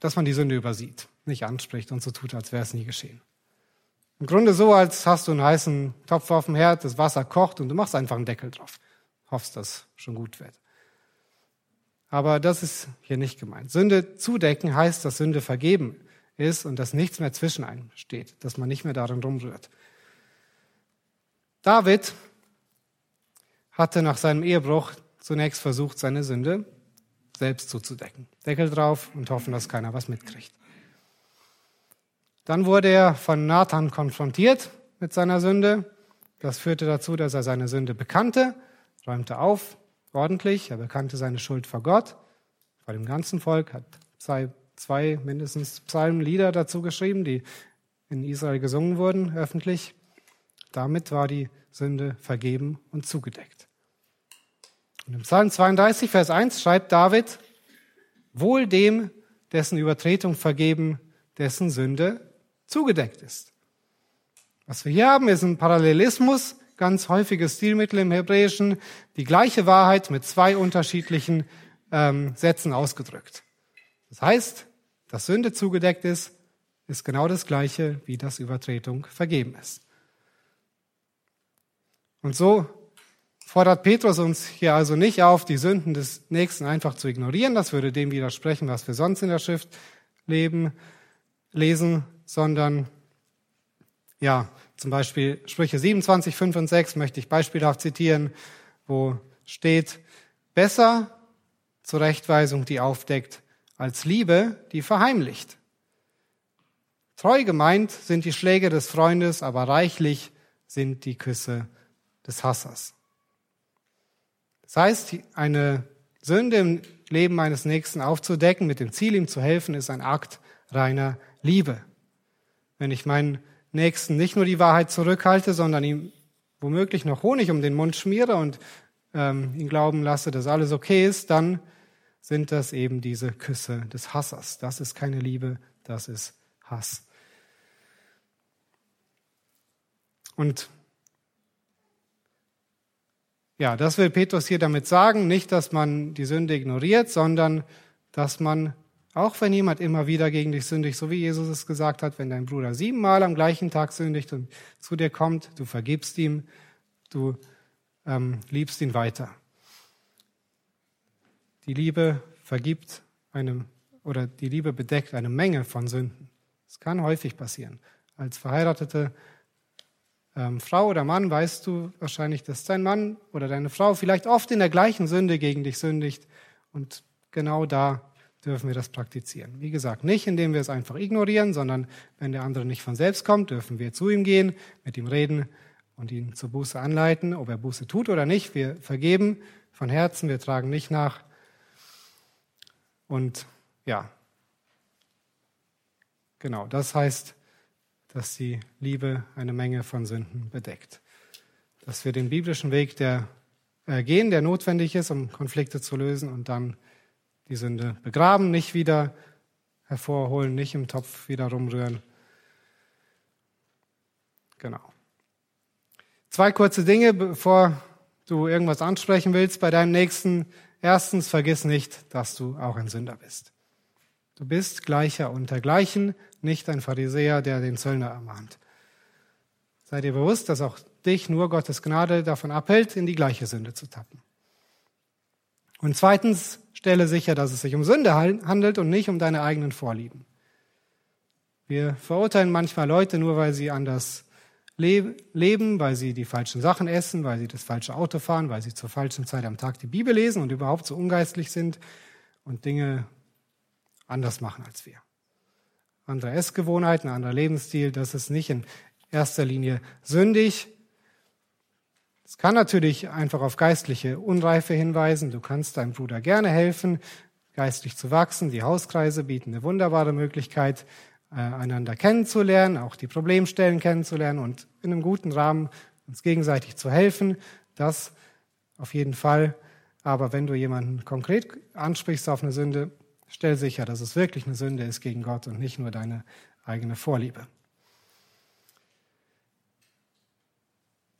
dass man die Sünde übersieht, nicht anspricht und so tut, als wäre es nie geschehen. Im Grunde so, als hast du einen heißen Topf auf dem Herd, das Wasser kocht und du machst einfach einen Deckel drauf. Hoffst, dass schon gut wird. Aber das ist hier nicht gemeint. Sünde zudecken heißt, dass Sünde vergeben ist und dass nichts mehr zwischen einem steht, dass man nicht mehr darin rumrührt. David hatte nach seinem Ehebruch zunächst versucht, seine Sünde selbst zuzudecken. Deckel drauf und hoffen, dass keiner was mitkriegt. Dann wurde er von Nathan konfrontiert mit seiner Sünde. Das führte dazu, dass er seine Sünde bekannte, räumte auf, ordentlich. Er bekannte seine Schuld vor Gott, vor dem ganzen Volk, hat zwei, zwei mindestens Psalmenlieder dazu geschrieben, die in Israel gesungen wurden, öffentlich. Damit war die Sünde vergeben und zugedeckt. Und im Psalm 32, Vers 1 schreibt David, wohl dem, dessen Übertretung vergeben, dessen Sünde zugedeckt ist. Was wir hier haben, ist ein Parallelismus ganz häufiges Stilmittel im Hebräischen, die gleiche Wahrheit mit zwei unterschiedlichen ähm, Sätzen ausgedrückt. Das heißt, dass Sünde zugedeckt ist, ist genau das gleiche, wie das Übertretung vergeben ist. Und so fordert Petrus uns hier also nicht auf, die Sünden des Nächsten einfach zu ignorieren. Das würde dem widersprechen, was wir sonst in der Schrift leben, lesen, sondern ja, zum Beispiel Sprüche 27, 5 und 6 möchte ich beispielhaft zitieren, wo steht, besser Zurechtweisung, die aufdeckt, als Liebe, die verheimlicht. Treu gemeint sind die Schläge des Freundes, aber reichlich sind die Küsse des Hassers. Das heißt, eine Sünde im Leben eines Nächsten aufzudecken, mit dem Ziel, ihm zu helfen, ist ein Akt reiner Liebe. Wenn ich meinen Nächsten nicht nur die Wahrheit zurückhalte, sondern ihm womöglich noch Honig um den Mund schmiere und ähm, ihn glauben lasse, dass alles okay ist, dann sind das eben diese Küsse des Hassers. Das ist keine Liebe, das ist Hass. Und ja, das will Petrus hier damit sagen, nicht, dass man die Sünde ignoriert, sondern dass man Auch wenn jemand immer wieder gegen dich sündigt, so wie Jesus es gesagt hat, wenn dein Bruder siebenmal am gleichen Tag sündigt und zu dir kommt, du vergibst ihm, du ähm, liebst ihn weiter. Die Liebe vergibt einem oder die Liebe bedeckt eine Menge von Sünden. Es kann häufig passieren. Als verheiratete ähm, Frau oder Mann weißt du wahrscheinlich, dass dein Mann oder deine Frau vielleicht oft in der gleichen Sünde gegen dich sündigt und genau da dürfen wir das praktizieren. Wie gesagt, nicht indem wir es einfach ignorieren, sondern wenn der andere nicht von selbst kommt, dürfen wir zu ihm gehen, mit ihm reden und ihn zur Buße anleiten, ob er Buße tut oder nicht. Wir vergeben von Herzen, wir tragen nicht nach. Und ja, genau, das heißt, dass die Liebe eine Menge von Sünden bedeckt. Dass wir den biblischen Weg der, äh, gehen, der notwendig ist, um Konflikte zu lösen und dann die Sünde begraben, nicht wieder hervorholen, nicht im Topf wieder rumrühren. Genau. Zwei kurze Dinge, bevor du irgendwas ansprechen willst bei deinem Nächsten. Erstens, vergiss nicht, dass du auch ein Sünder bist. Du bist Gleicher unter Gleichen, nicht ein Pharisäer, der den Zöllner ermahnt. Sei dir bewusst, dass auch dich nur Gottes Gnade davon abhält, in die gleiche Sünde zu tappen. Und zweitens, stelle sicher, dass es sich um Sünde handelt und nicht um deine eigenen Vorlieben. Wir verurteilen manchmal Leute nur, weil sie anders leben, weil sie die falschen Sachen essen, weil sie das falsche Auto fahren, weil sie zur falschen Zeit am Tag die Bibel lesen und überhaupt so ungeistlich sind und Dinge anders machen als wir. Andere Essgewohnheiten, anderer Lebensstil, das ist nicht in erster Linie sündig, es kann natürlich einfach auf geistliche Unreife hinweisen. Du kannst deinem Bruder gerne helfen, geistlich zu wachsen. Die Hauskreise bieten eine wunderbare Möglichkeit, äh, einander kennenzulernen, auch die Problemstellen kennenzulernen und in einem guten Rahmen uns gegenseitig zu helfen. Das auf jeden Fall. Aber wenn du jemanden konkret ansprichst auf eine Sünde, stell sicher, dass es wirklich eine Sünde ist gegen Gott und nicht nur deine eigene Vorliebe.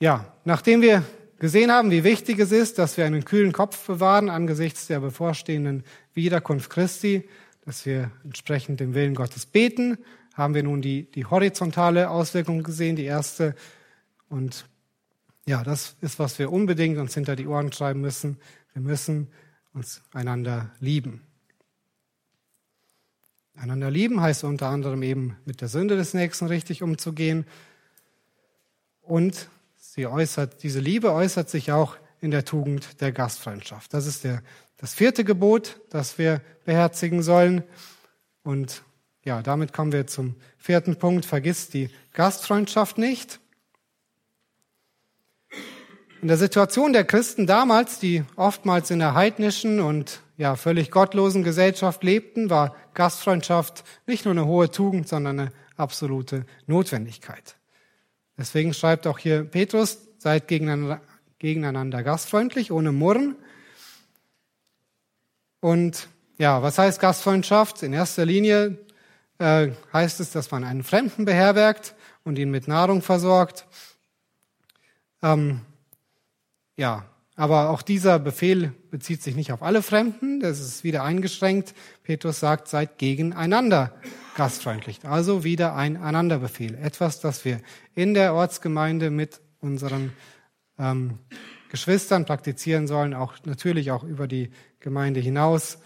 Ja, nachdem wir gesehen haben, wie wichtig es ist, dass wir einen kühlen Kopf bewahren angesichts der bevorstehenden Wiederkunft Christi, dass wir entsprechend dem Willen Gottes beten, haben wir nun die, die horizontale Auswirkung gesehen, die erste. Und ja, das ist, was wir unbedingt uns hinter die Ohren schreiben müssen. Wir müssen uns einander lieben. Einander lieben heißt unter anderem eben mit der Sünde des Nächsten richtig umzugehen und Sie äußert, diese Liebe äußert sich auch in der Tugend der Gastfreundschaft. Das ist der, das vierte Gebot, das wir beherzigen sollen. Und ja, damit kommen wir zum vierten Punkt. Vergiss die Gastfreundschaft nicht. In der Situation der Christen damals, die oftmals in der heidnischen und ja, völlig gottlosen Gesellschaft lebten, war Gastfreundschaft nicht nur eine hohe Tugend, sondern eine absolute Notwendigkeit. Deswegen schreibt auch hier Petrus, seid gegeneinander, gegeneinander gastfreundlich, ohne Murren. Und ja, was heißt Gastfreundschaft? In erster Linie äh, heißt es, dass man einen Fremden beherbergt und ihn mit Nahrung versorgt. Ähm, ja, aber auch dieser Befehl bezieht sich nicht auf alle Fremden, das ist wieder eingeschränkt. Petrus sagt, seid gegeneinander gastfreundlich. Also wieder ein Aneinanderbefehl. Etwas, das wir in der Ortsgemeinde mit unseren ähm, Geschwistern praktizieren sollen, auch natürlich auch über die Gemeinde hinaus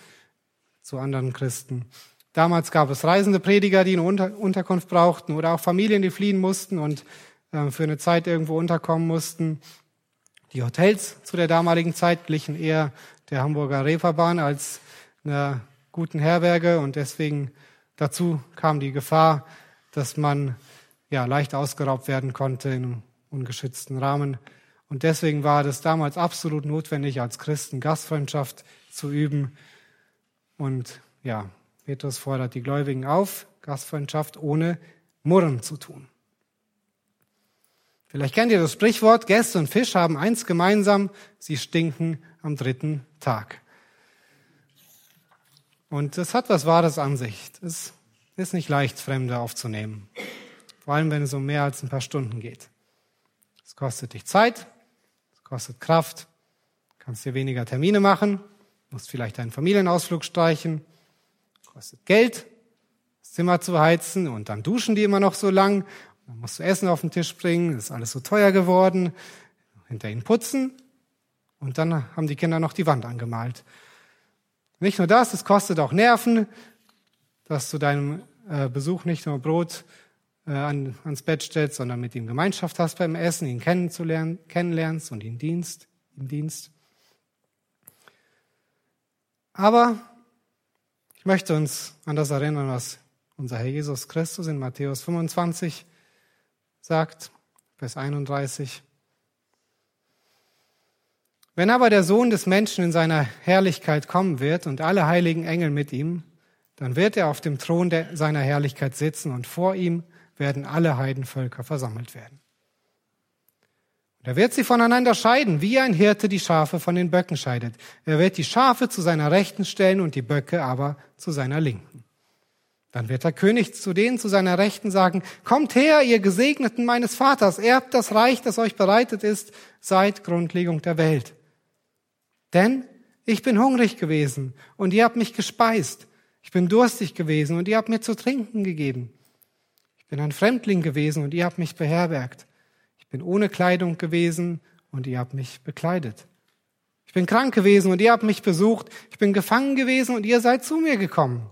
zu anderen Christen. Damals gab es reisende Prediger, die eine Unter Unterkunft brauchten oder auch Familien, die fliehen mussten und äh, für eine Zeit irgendwo unterkommen mussten. Die Hotels zu der damaligen Zeit glichen eher der Hamburger Reeperbahn als einer guten Herberge und deswegen Dazu kam die Gefahr, dass man ja leicht ausgeraubt werden konnte in einem ungeschützten Rahmen. Und deswegen war das damals absolut notwendig, als Christen Gastfreundschaft zu üben. Und ja, Petrus fordert die Gläubigen auf, Gastfreundschaft ohne Murren zu tun. Vielleicht kennt ihr das Sprichwort, Gäste und Fisch haben eins gemeinsam, sie stinken am dritten Tag. Und es hat was Wahres an sich. Es ist nicht leicht, Fremde aufzunehmen. Vor allem, wenn es um mehr als ein paar Stunden geht. Es kostet dich Zeit, es kostet Kraft, kannst dir weniger Termine machen, musst vielleicht einen Familienausflug streichen, kostet Geld, das Zimmer zu heizen und dann duschen die immer noch so lang. Dann musst du Essen auf den Tisch bringen, ist alles so teuer geworden. Hinter ihnen putzen und dann haben die Kinder noch die Wand angemalt. Nicht nur das, es kostet auch Nerven, dass du deinem äh, Besuch nicht nur Brot äh, an, ans Bett stellst, sondern mit ihm Gemeinschaft hast beim Essen, ihn kennenzulernen, kennenlernst und ihn Dienst, im Dienst. Aber ich möchte uns an das erinnern, was unser Herr Jesus Christus in Matthäus 25 sagt, Vers 31. Wenn aber der Sohn des Menschen in seiner Herrlichkeit kommen wird und alle heiligen Engel mit ihm, dann wird er auf dem Thron der, seiner Herrlichkeit sitzen und vor ihm werden alle Heidenvölker versammelt werden. Und er wird sie voneinander scheiden, wie ein Hirte die Schafe von den Böcken scheidet. Er wird die Schafe zu seiner Rechten stellen und die Böcke aber zu seiner Linken. Dann wird der König zu denen zu seiner Rechten sagen, kommt her, ihr Gesegneten meines Vaters, erbt das Reich, das euch bereitet ist, seit Grundlegung der Welt. Denn ich bin hungrig gewesen und ihr habt mich gespeist. Ich bin durstig gewesen und ihr habt mir zu trinken gegeben. Ich bin ein Fremdling gewesen und ihr habt mich beherbergt. Ich bin ohne Kleidung gewesen und ihr habt mich bekleidet. Ich bin krank gewesen und ihr habt mich besucht. Ich bin gefangen gewesen und ihr seid zu mir gekommen.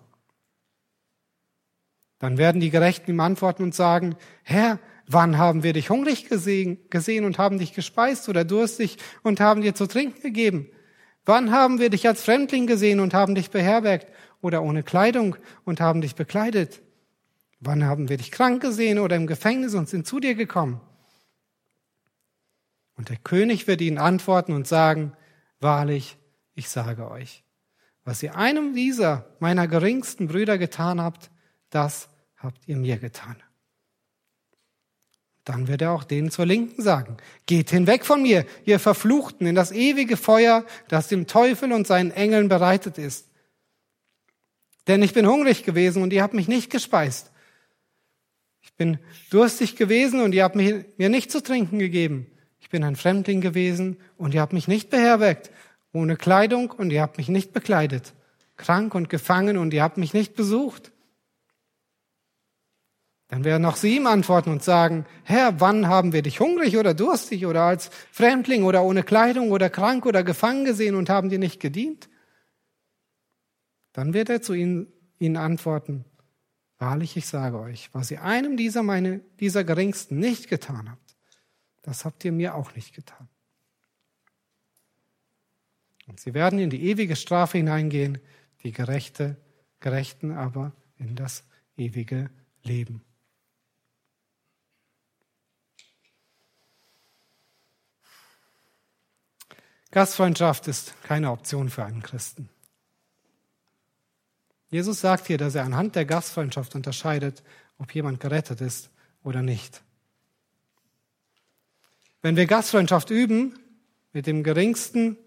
Dann werden die Gerechten ihm antworten und sagen, Herr, wann haben wir dich hungrig gesehen, gesehen und haben dich gespeist oder durstig und haben dir zu trinken gegeben? Wann haben wir dich als Fremdling gesehen und haben dich beherbergt oder ohne Kleidung und haben dich bekleidet? Wann haben wir dich krank gesehen oder im Gefängnis und sind zu dir gekommen? Und der König wird ihnen antworten und sagen, wahrlich, ich sage euch, was ihr einem dieser meiner geringsten Brüder getan habt, das habt ihr mir getan. Dann wird er auch denen zur Linken sagen, geht hinweg von mir, ihr Verfluchten, in das ewige Feuer, das dem Teufel und seinen Engeln bereitet ist. Denn ich bin hungrig gewesen und ihr habt mich nicht gespeist. Ich bin durstig gewesen und ihr habt mir nicht zu trinken gegeben. Ich bin ein Fremdling gewesen und ihr habt mich nicht beherbergt. Ohne Kleidung und ihr habt mich nicht bekleidet. Krank und gefangen und ihr habt mich nicht besucht. Dann werden auch sie ihm antworten und sagen, Herr, wann haben wir dich hungrig oder durstig oder als Fremdling oder ohne Kleidung oder krank oder gefangen gesehen und haben dir nicht gedient? Dann wird er zu ihnen, ihnen antworten, wahrlich, ich sage euch, was ihr einem dieser meine, dieser Geringsten nicht getan habt, das habt ihr mir auch nicht getan. Und sie werden in die ewige Strafe hineingehen, die Gerechte, Gerechten aber in das ewige Leben. Gastfreundschaft ist keine Option für einen Christen. Jesus sagt hier, dass er anhand der Gastfreundschaft unterscheidet, ob jemand gerettet ist oder nicht. Wenn wir Gastfreundschaft üben, mit dem Geringsten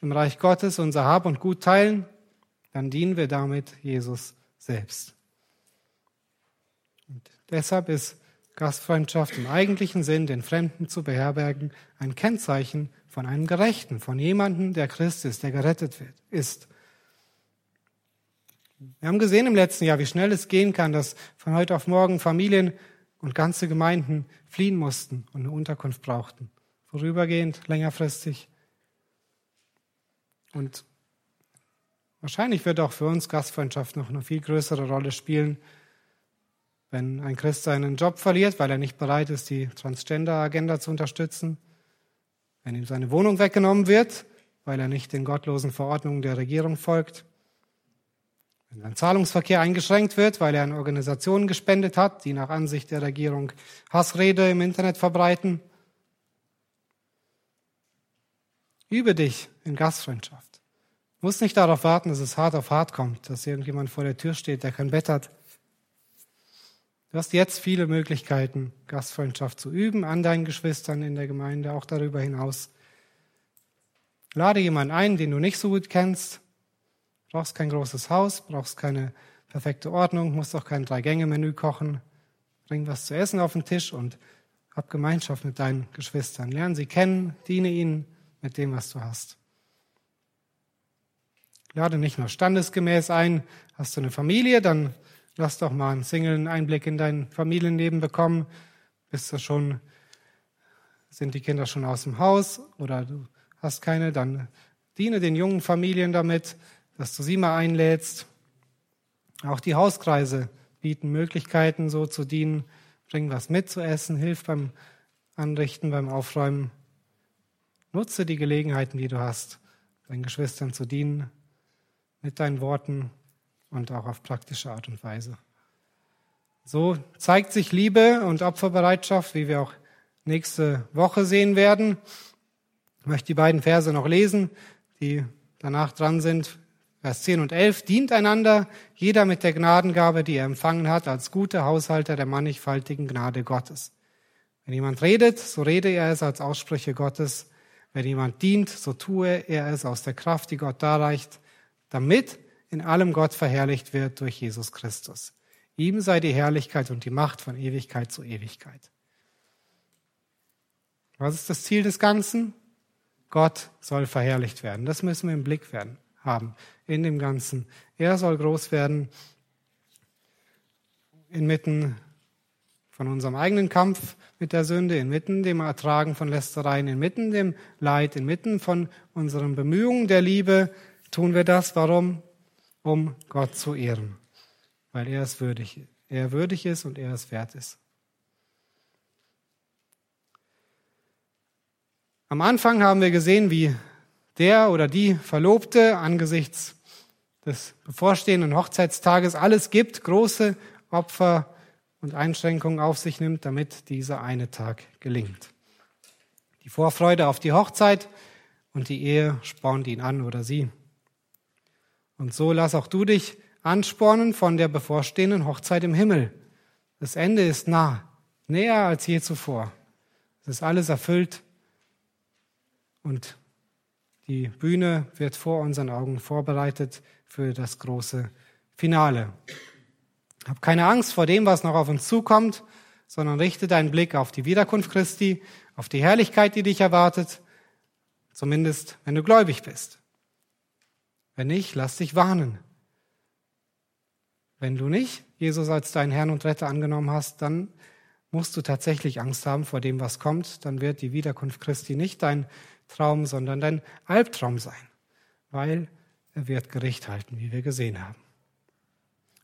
im Reich Gottes unser Hab und Gut teilen, dann dienen wir damit Jesus selbst. Und deshalb ist Gastfreundschaft im eigentlichen Sinn, den Fremden zu beherbergen, ein Kennzeichen von einem Gerechten, von jemandem, der Christ ist, der gerettet wird, ist. Wir haben gesehen im letzten Jahr, wie schnell es gehen kann, dass von heute auf morgen Familien und ganze Gemeinden fliehen mussten und eine Unterkunft brauchten. Vorübergehend, längerfristig. Und wahrscheinlich wird auch für uns Gastfreundschaft noch eine viel größere Rolle spielen, wenn ein Christ seinen Job verliert, weil er nicht bereit ist, die Transgender-Agenda zu unterstützen, wenn ihm seine Wohnung weggenommen wird, weil er nicht den gottlosen Verordnungen der Regierung folgt, wenn sein Zahlungsverkehr eingeschränkt wird, weil er an Organisationen gespendet hat, die nach Ansicht der Regierung Hassrede im Internet verbreiten. Übe dich in Gastfreundschaft. Du musst nicht darauf warten, dass es hart auf hart kommt, dass irgendjemand vor der Tür steht, der kein Bett hat. Du hast jetzt viele Möglichkeiten, Gastfreundschaft zu üben an deinen Geschwistern in der Gemeinde, auch darüber hinaus. Lade jemanden ein, den du nicht so gut kennst. Brauchst kein großes Haus, brauchst keine perfekte Ordnung, musst auch kein Drei-Gänge-Menü kochen. Bring was zu essen auf den Tisch und hab Gemeinschaft mit deinen Geschwistern. Lern sie kennen, diene ihnen mit dem, was du hast. lade nicht nur standesgemäß ein, hast du eine Familie, dann lass doch mal einen Single einen Einblick in dein Familienleben bekommen. Bist du schon, sind die Kinder schon aus dem Haus oder du hast keine, dann diene den jungen Familien damit, dass du sie mal einlädst. Auch die Hauskreise bieten Möglichkeiten, so zu dienen. Bring was mit zu essen, hilf beim Anrichten, beim Aufräumen. Nutze die Gelegenheiten, die du hast, deinen Geschwistern zu dienen, mit deinen Worten und auch auf praktische Art und Weise. So zeigt sich Liebe und Opferbereitschaft, wie wir auch nächste Woche sehen werden. Ich möchte die beiden Verse noch lesen, die danach dran sind. Vers 10 und 11. Dient einander, jeder mit der Gnadengabe, die er empfangen hat, als guter Haushalter der mannigfaltigen Gnade Gottes. Wenn jemand redet, so rede er es als Aussprüche Gottes. Wenn jemand dient, so tue er es aus der Kraft, die Gott darreicht, damit in allem Gott verherrlicht wird durch Jesus Christus. Ihm sei die Herrlichkeit und die Macht von Ewigkeit zu Ewigkeit. Was ist das Ziel des Ganzen? Gott soll verherrlicht werden. Das müssen wir im Blick werden, haben in dem Ganzen. Er soll groß werden inmitten von unserem eigenen Kampf mit der Sünde, inmitten dem Ertragen von Lästereien, inmitten dem Leid, inmitten von unseren Bemühungen der Liebe tun wir das. Warum? Um Gott zu ehren, weil er es würdig, er würdig ist und er es wert ist. Am Anfang haben wir gesehen, wie der oder die Verlobte angesichts des bevorstehenden Hochzeitstages alles gibt, große Opfer und Einschränkungen auf sich nimmt, damit dieser eine Tag gelingt. Die Vorfreude auf die Hochzeit und die Ehe spornt ihn an oder sie. Und so lass auch du dich anspornen von der bevorstehenden Hochzeit im Himmel. Das Ende ist nah, näher als je zuvor. Es ist alles erfüllt und die Bühne wird vor unseren Augen vorbereitet für das große Finale. Hab keine Angst vor dem, was noch auf uns zukommt, sondern richte deinen Blick auf die Wiederkunft Christi, auf die Herrlichkeit, die dich erwartet, zumindest wenn du gläubig bist. Wenn nicht, lass dich warnen. Wenn du nicht Jesus als deinen Herrn und Retter angenommen hast, dann musst du tatsächlich Angst haben vor dem, was kommt. Dann wird die Wiederkunft Christi nicht dein Traum, sondern dein Albtraum sein, weil er wird Gericht halten, wie wir gesehen haben.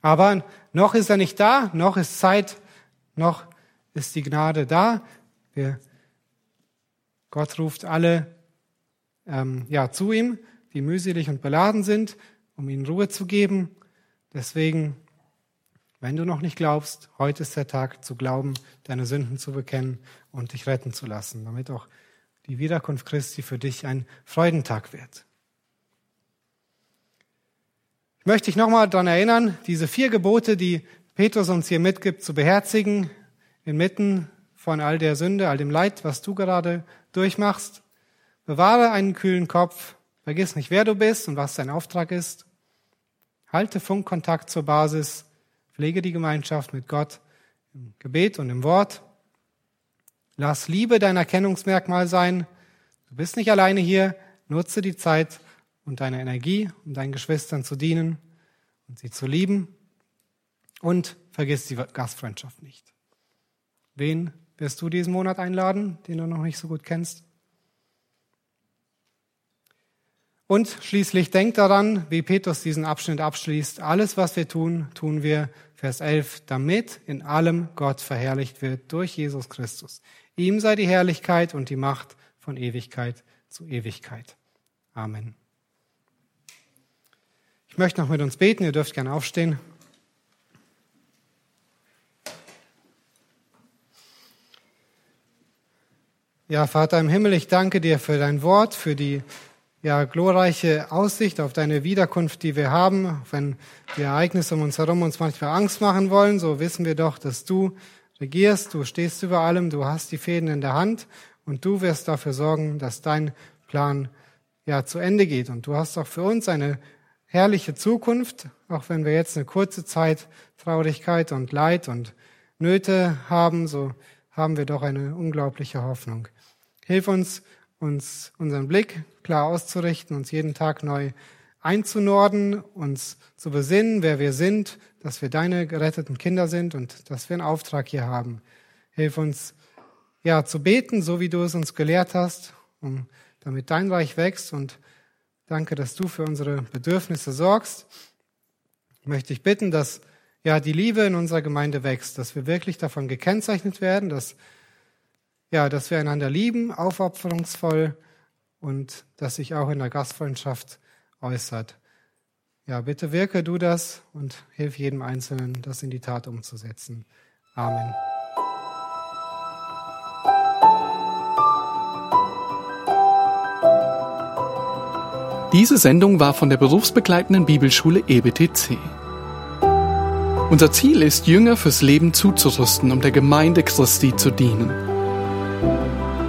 Aber noch ist er nicht da, noch ist Zeit, noch ist die Gnade da. Wir, Gott ruft alle ähm, ja, zu ihm, die mühselig und beladen sind, um ihnen Ruhe zu geben. Deswegen, wenn du noch nicht glaubst, heute ist der Tag zu glauben, deine Sünden zu bekennen und dich retten zu lassen, damit auch die Wiederkunft Christi für dich ein Freudentag wird. Ich möchte dich nochmal daran erinnern, diese vier Gebote, die Petrus uns hier mitgibt, zu beherzigen, inmitten von all der Sünde, all dem Leid, was du gerade durchmachst. Bewahre einen kühlen Kopf, vergiss nicht, wer du bist und was dein Auftrag ist. Halte Funkkontakt zur Basis, pflege die Gemeinschaft mit Gott im Gebet und im Wort. Lass Liebe dein Erkennungsmerkmal sein. Du bist nicht alleine hier. Nutze die Zeit und deine Energie, um deinen Geschwistern zu dienen und sie zu lieben. Und vergiss die Gastfreundschaft nicht. Wen wirst du diesen Monat einladen, den du noch nicht so gut kennst? Und schließlich denk daran, wie Petrus diesen Abschnitt abschließt. Alles, was wir tun, tun wir, Vers 11, damit in allem Gott verherrlicht wird durch Jesus Christus. Ihm sei die Herrlichkeit und die Macht von Ewigkeit zu Ewigkeit. Amen. Ich möchte noch mit uns beten, ihr dürft gerne aufstehen. Ja, Vater im Himmel, ich danke dir für dein Wort, für die ja, glorreiche Aussicht auf deine Wiederkunft, die wir haben. Wenn die Ereignisse um uns herum uns manchmal Angst machen wollen, so wissen wir doch, dass du regierst, du stehst über allem, du hast die Fäden in der Hand und du wirst dafür sorgen, dass dein Plan ja zu Ende geht. Und du hast auch für uns eine herrliche Zukunft, auch wenn wir jetzt eine kurze Zeit Traurigkeit und Leid und Nöte haben, so haben wir doch eine unglaubliche Hoffnung. Hilf uns, uns unseren Blick klar auszurichten, uns jeden Tag neu einzunorden, uns zu besinnen, wer wir sind, dass wir deine geretteten Kinder sind und dass wir einen Auftrag hier haben. Hilf uns, ja, zu beten, so wie du es uns gelehrt hast, um, damit dein Reich wächst und danke, dass du für unsere Bedürfnisse sorgst. Ich möchte dich bitten, dass ja die Liebe in unserer Gemeinde wächst, dass wir wirklich davon gekennzeichnet werden, dass ja, dass wir einander lieben, aufopferungsvoll und dass sich auch in der Gastfreundschaft äußert. Ja, bitte wirke du das und hilf jedem Einzelnen, das in die Tat umzusetzen. Amen. Diese Sendung war von der berufsbegleitenden Bibelschule EBTC. Unser Ziel ist, Jünger fürs Leben zuzurüsten, um der Gemeinde Christi zu dienen.